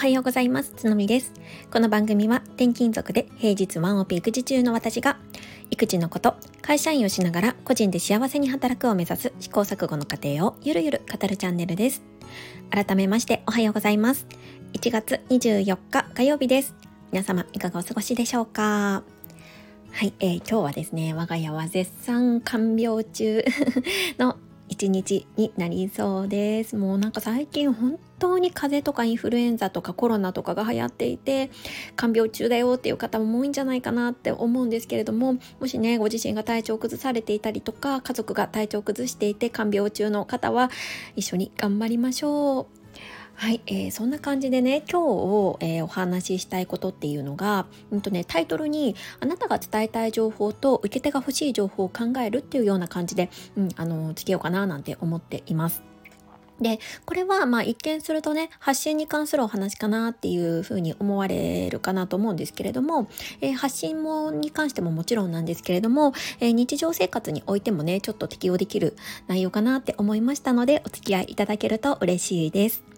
はようございます。つのみです。この番組は転勤族で平日ワンオペ育児中の私が育児のこと、会社員をしながら個人で幸せに働くを目指す試行錯誤の過程をゆるゆる語るチャンネルです。改めましておはようございます。1月24日火曜日です。皆様いかがお過ごしでしょうか？はい、えー、今日はですね、我が家は絶賛看病中 の一日になりそうです。もうなんか最近本当に風邪とかインフルエンザとかコロナとかが流行っていて看病中だよっていう方も多いんじゃないかなって思うんですけれどももしねご自身が体調を崩されていたりとか家族が体調を崩していて看病中の方は一緒に頑張りましょう。はい、えー、そんな感じでね今日、えー、お話ししたいことっていうのが、うんとね、タイトルに「あなたが伝えたい情報と受け手が欲しい情報を考える」っていうような感じで、うん、あのつけようかななんて思っています。でこれはまあ一見するとね発信に関するお話かなっていうふうに思われるかなと思うんですけれども、えー、発信もに関してももちろんなんですけれども、えー、日常生活においてもねちょっと適用できる内容かなって思いましたのでお付き合いいただけると嬉しいです。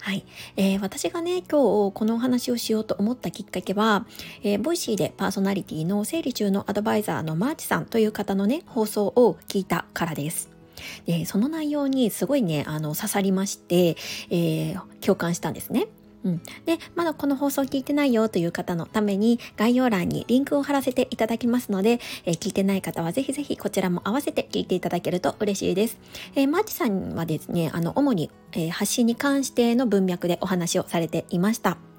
はい、えー、私がね今日このお話をしようと思ったきっかけは、えー、ボイシーでパーソナリティの整理収納アドバイザーのマーチさんという方のね放送を聞いたからです。でその内容にすごいねあの刺さりまして、えー、共感したんですね。うん、でまだこの放送聞いてないよという方のために概要欄にリンクを貼らせていただきますので、えー、聞いてない方はぜひぜひこちらも合わせて聞いていただけると嬉しいです。えー、マーチさんはですねあの主に、えー、発信に関しての文脈でお話をされていました。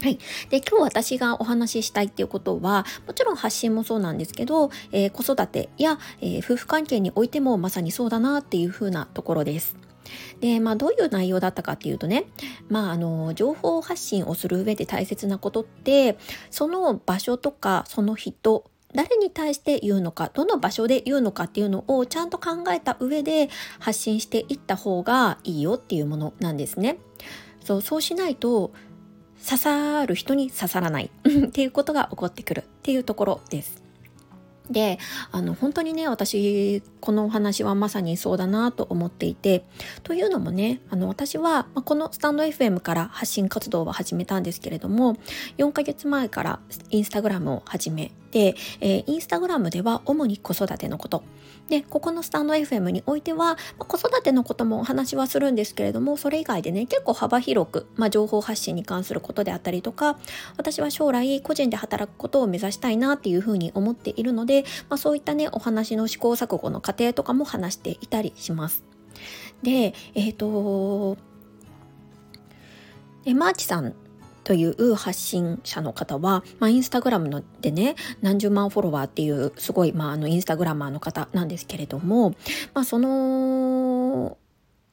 はい。で、今日私がお話ししたいっていうことは、もちろん発信もそうなんですけど、えー、子育てや、えー、夫婦関係においてもまさにそうだなっていうふうなところです。で、まあ、どういう内容だったかっていうとね、まあ、あの、情報発信をする上で大切なことって、その場所とか、その人、誰に対して言うのか、どの場所で言うのかっていうのをちゃんと考えた上で発信していった方がいいよっていうものなんですね。そう、そうしないと、刺さる人に刺さらない っていうことが起こってくるっていうところです。であの本当にね私このお話はまさにそうだなと思っていてというのもねあの私は、まこのスタンド FM から発信活動を始めたんですけれども4ヶ月前からインスタグラムを始めて、えー、インスタグラムでは主に子育てのこと。でここのスタンド FM においては、まあ、子育てのこともお話はするんですけれどもそれ以外でね結構幅広く、まあ、情報発信に関することであったりとか私は将来個人で働くことを目指したいなっていうふうに思っているので、まあ、そういったねお話の試行錯誤の過程とかも話していたりします。でえっ、ー、とマーチさんという発信者の方は、まあ、インスタグラムのでね何十万フォロワーっていうすごい、まあ、あのインスタグラマーの方なんですけれども、まあ、その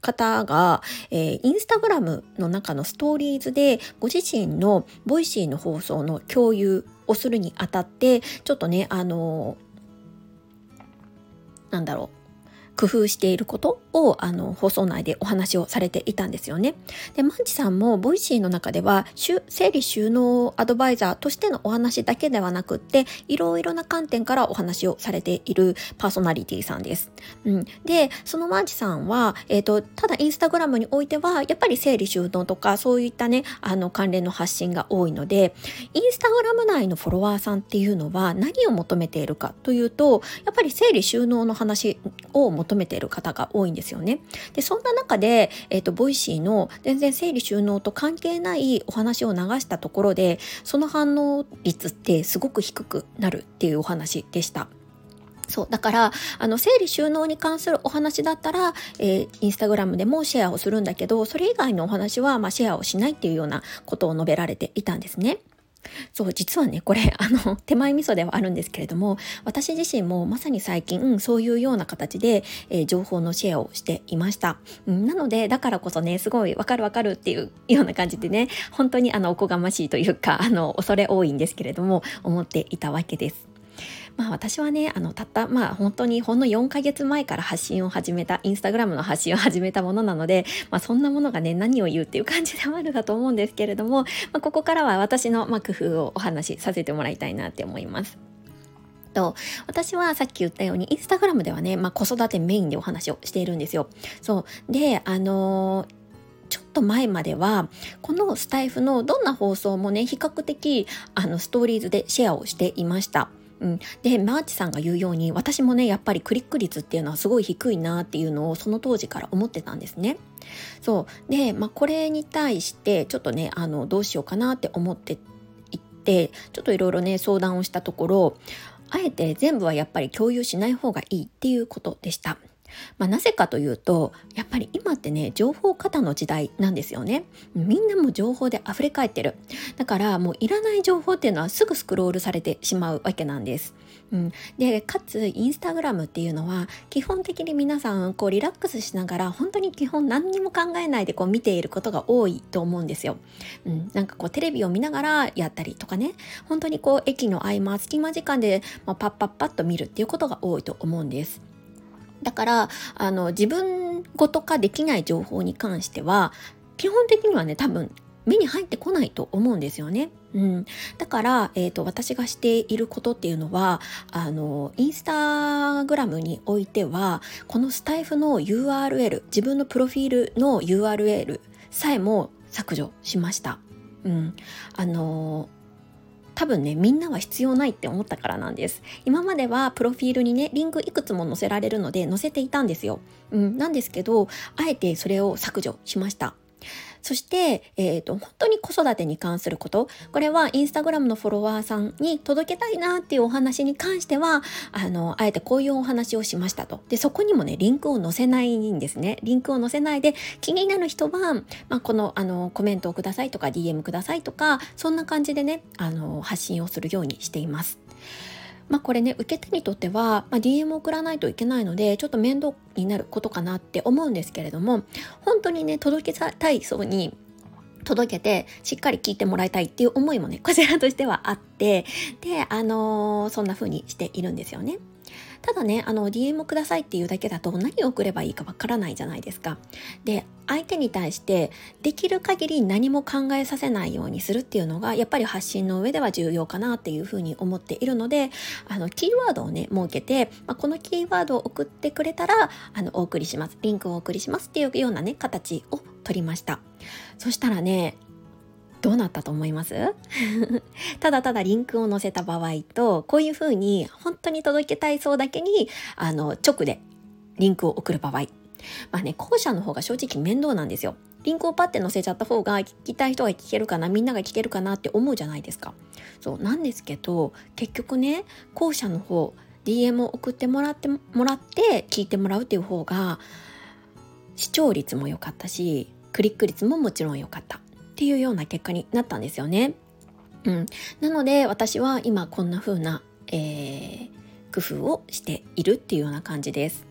方が、えー、インスタグラムの中のストーリーズでご自身のボイシーの放送の共有をするにあたってちょっとねあのなんだろう。工夫していることをあの放送内でお話をされていたんですよね。で、マンチさんもボイシーの中では整理収納アドバイザーとしてのお話だけではなくっていろいろな観点からお話をされているパーソナリティさんです。うん、で、そのマンチさんは、えっ、ー、と、ただインスタグラムにおいてはやっぱり整理収納とかそういったね、あの関連の発信が多いので、インスタグラム内のフォロワーさんっていうのは何を求めているかというと、やっぱり整理収納の話を求求めている方が多いんですよね。で、そんな中で、えっ、ー、と、ボイシーの全然整理収納と関係ないお話を流したところで、その反応率ってすごく低くなるっていうお話でした。そう。だから、あの、整理収納に関するお話だったら、えー、インスタグラムでもシェアをするんだけど、それ以外のお話は、まあ、シェアをしないっていうようなことを述べられていたんですね。そう、実はね、これ、あの、手前味噌ではあるんですけれども、私自身もまさに最近、そういうような形で、えー、情報のシェアをしていました。うん、なので、だからこそね、すごいわかるわかるっていうような感じでね、本当にあの、おこがましいというか、あの、恐れ多いんですけれども、思っていたわけです。まあ私はね、あの、たった、まあ本当にほんの4ヶ月前から発信を始めた、インスタグラムの発信を始めたものなので、まあそんなものがね、何を言うっていう感じではあるかと思うんですけれども、まあここからは私の、まあ、工夫をお話しさせてもらいたいなって思います。と、私はさっき言ったように、インスタグラムではね、まあ、子育てメインでお話をしているんですよ。そう。で、あのーと前まではこのスタイフのどんな放送もね比較的あのストーリーズでシェアをしていました。うん、でマーチさんが言うように私もねやっぱりクリック率っていうのはすごい低いなっていうのをその当時から思ってたんですね。そうで、まあ、これに対してちょっとねあのどうしようかなって思っていってちょっといろいろね相談をしたところあえて全部はやっぱり共有しない方がいいっていうことでした。まあ、なぜかというとやっぱり今ってね情報過多の時代なんですよね。みんなも情報で溢れ返ってる。だからもういらない情報っていうのはすぐスクロールされてしまうわけなんです。うん、でかつインスタグラムっていうのは基本的に皆さんこうリラックスしながら本当に基本何にも考えないでこう見ていることが多いと思うんですよ。うん、なんかこうテレビを見ながらやったりとかね。本当にこう駅の合間隙間時間で、まあ、パッパッパッと見るっていうことが多いと思うんです。だからあの自分ごと化できない情報に関しては基本的にはね多分目に入ってこないと思うんですよね。うん、だから、えーと、私がしていることっていうのはあのインスタグラムにおいてはこのスタイフの URL 自分のプロフィールの URL さえも削除しました。うん、あの多分ねみんなは必要ないって思ったからなんです。今まではプロフィールにねリンクいくつも載せられるので載せていたんですよ、うん、なんですけどあえてそれを削除しました。そして、えーと、本当に子育てに関すること。これはインスタグラムのフォロワーさんに届けたいなっていうお話に関してはあのあえてこういうお話をしましたと。でそこにもねリンクを載せないんですね。リンクを載せないで気になる人は、まあ、このあのコメントをくださいとか DM くださいとかそんな感じでねあの発信をするようにしています。まあこれね受け手にとっては、まあ、DM を送らないといけないのでちょっと面倒になることかなって思うんですけれども本当にね届けたいそうに届けてしっかり聞いてもらいたいっていう思いもねこちらとしてはあってであのー、そんな風にしているんですよね。ただね、あの、DM くださいっていうだけだと何を送ればいいかわからないじゃないですか。で、相手に対してできる限り何も考えさせないようにするっていうのが、やっぱり発信の上では重要かなっていうふうに思っているので、あの、キーワードをね、設けて、まあ、このキーワードを送ってくれたら、あの、お送りします。リンクをお送りしますっていうようなね、形を取りました。そしたらね、どうなったと思います？ただただリンクを載せた場合とこういうふうに本当に届けたいそうだけにあの直でリンクを送る場合。まあね後者の方が正直面倒なんですよ。リンクをパッて載せちゃった方が聞きたい人が聞けるかなみんなが聞けるかなって思うじゃないですか。そうなんですけど結局ね後者の方 DM を送ってもらってもらって聞いてもらうっていう方が視聴率も良かったしクリック率ももちろん良かった。っていうような結果になったんですよね。うん、なので私は今こんな風な、えー、工夫をしているっていうような感じです。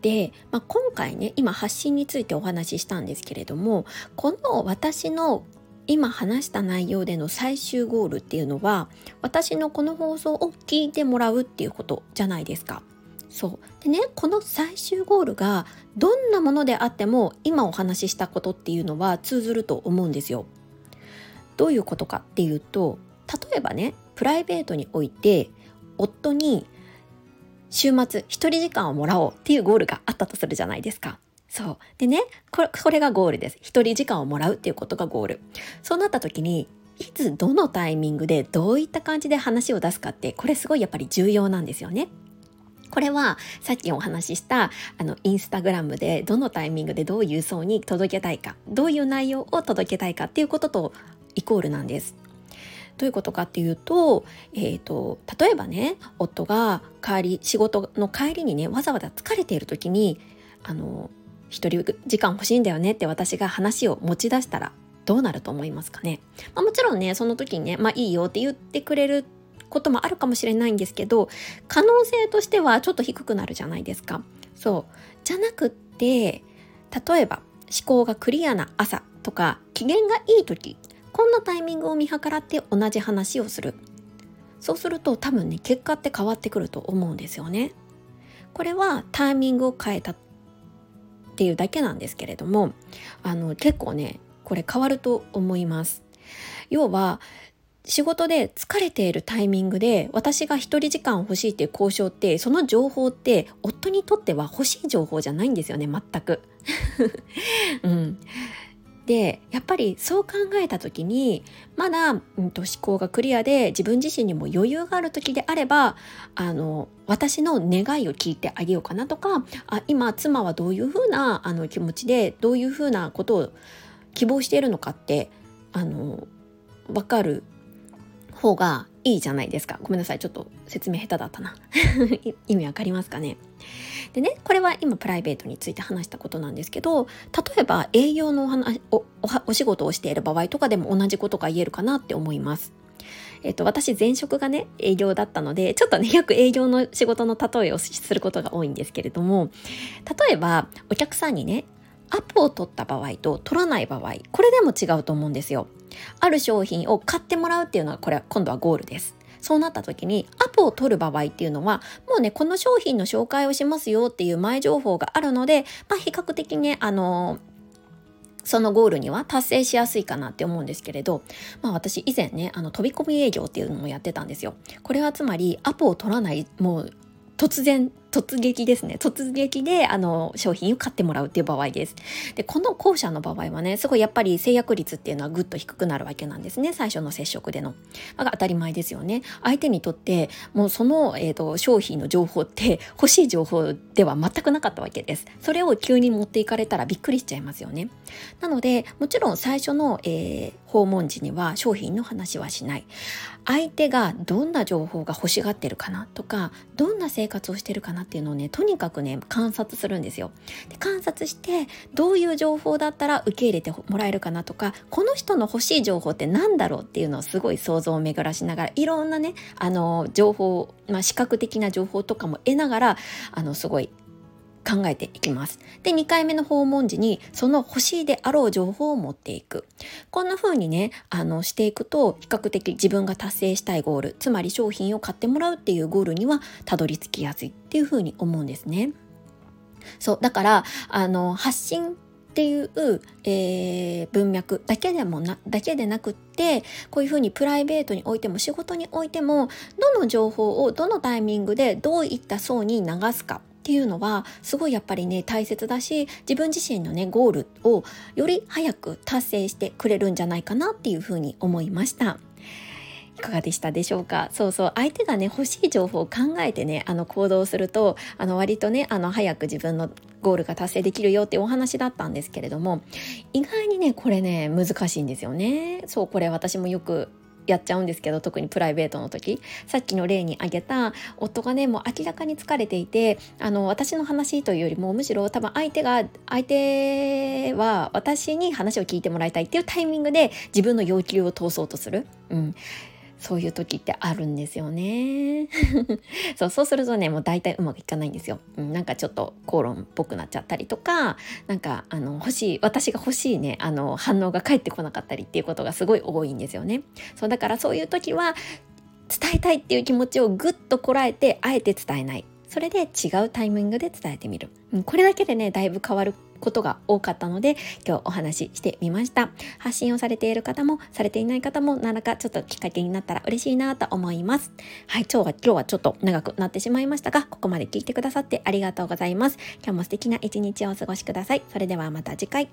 で、まあ、今回ね今発信についてお話ししたんですけれどもこの私の今話した内容での最終ゴールっていうのは私のこの放送を聞いてもらうっていうことじゃないですか。そうでねこの最終ゴールがどんなものであっても今お話ししたことっていうのは通ずると思うんですよ。どういうことかっていうと例えばねプライベートにおいて夫に週末一人時間をもらおうっていうゴールがあったとするじゃないですか。そう。でね、これこれがゴールです。一人時間をもらうっていうことがゴール。そうなった時に、いつどのタイミングでどういった感じで話を出すかって、これすごいやっぱり重要なんですよね。これはさっきお話ししたあのインスタグラムでどのタイミングでどういう層に届けたいかどういう内容を届けたいかっていうこととイコールなんです。どういうことかっていうと,、えーと、例えばね夫が帰り仕事の帰りにねわざわざ疲れている時にあの一人時間欲しいんだよねって私が話を持ち出したらどうなると思いますかね、まあ、もちろんねその時にねまあいいよって言ってくれることもあるかもしれないんですけど可能性としてはちょっと低くなるじゃないですか。そうじゃなくって例えば思考がクリアな朝とか機嫌がいい時こんなタイミングを見計らって同じ話をするそうすると多分ね結果って変わってくると思うんですよね。これはタイミングを変えたっていうだけなんですけれどもあの結構ねこれ変わると思います。要は仕事で疲れているタイミングで私が一人時間欲しいっていう交渉ってその情報って夫にとっては欲しい情報じゃないんですよね全く。うん、でやっぱりそう考えた時にまだ、うんと、思考がクリアで自分自身にも余裕がある時であればあの私の願いを聞いてあげようかなとかあ今妻はどういうふうなあの気持ちでどういうふうなことを希望しているのかってあの分かる方がいいじゃないですか。ごめんなさいちょっと説明下手だったな。意味わかりますかね。でねこれは今プライベートについて話したことなんですけど例えば営業のお話おお仕事をしている場合とかでも同じことが言えるかなって思います。えっと、私前職がね営業だったのでちょっとね よく営業の仕事の例えをすることが多いんですけれども例えばお客さんにねアポを取った場合と取らない場合これでも違うと思うんですよ。ある商品を買ってもらうっていうのはこれは今度はゴールですそうなった時にアポを取る場合っていうのはもうねこの商品の紹介をしますよっていう前情報があるので、まあ、比較的ねあのそのゴールには達成しやすいかなって思うんですけれど、まあ私以前ね、あの飛び込み営業っていうのもやってたんですよ。これはつまりアポを取らない、もう突然突撃ですね。突撃であの商品を買ってもらうっていう場合です。でこの後者の場合はねすごいやっぱり制約率っていうのはぐっと低くなるわけなんですね。最初の接触での、まあ、当たり前ですよね。相手にとってもうその、えーと、商品の情報って欲しい情報では全くなかったわけです。それを急に持っていかれたらびっくりしちゃいますよね。なのでもちろん最初の、えー、訪問時には商品の話はしない。相手がどんな情報が欲しがってるかなとかどんな生活をしてるかなっていうのをねとにかくね観察するんですよ。で観察してどういう情報だったら受け入れてもらえるかなとかこの人の欲しい情報って何だろうっていうのをすごい想像を巡らしながらいろんなねあの情報、まあ、視覚的な情報とかも得ながらあのすごい考えていきます。で、2回目の訪問時にその欲しいであろう情報を持っていく。こんな風にね、あの、していくと比較的自分が達成したいゴール、つまり商品を買ってもらうっていうゴールにはたどり着きやすいっていう風に思うんですね。そう、だから、あの、発信っていう、えー、文脈だけでもなだけでなくってこういうふうにプライベートにおいても仕事においてもどの情報をどのタイミングでどういった層に流すかっていうのはすごいやっぱりね大切だし自分自身のねゴールをより早く達成してくれるんじゃないかなっていうふうに思いました。いかがでしたでしょうか？そうそう相手がね欲しい情報を考えてねあの行動するとあの割とねあの早く自分のゴールが達成できるよってお話だったんですけれども意外にねこれね難しいんですよねそうこれ私もよくやっちゃうんですけど特にプライベートの時。さっきの例に挙げた夫がねもう明らかに疲れていてあの私の話というよりもむしろ多分相手が相手は私に話を聞いてもらいたいっていうタイミングで自分の要求を通そうとする、うん、そういう時ってあるんですよね。そうそうするとねもう大体うまくいかないんですよ、うん、なんかちょっと口論っぽくなっちゃったりとかなんかあの欲しい私が欲しいねあの反応が返ってこなかったりっていうことがすごい多いんですよね。そうだからそういう時は伝えたいっていう気持ちをぐっとこらえてあえて伝えない。それで違うタイミングで伝えてみる、うん、これだけでねだいぶ変わることが多かったので今日お話ししてみました。発信をされている方もされていない方も何らかちょっときっかけになったら嬉しいなと思います。はい今日は今日はちょっと長くなってしまいましたがここまで聞いてくださってありがとうございます。今日も素敵な一日をお過ごしください。それではまた次回。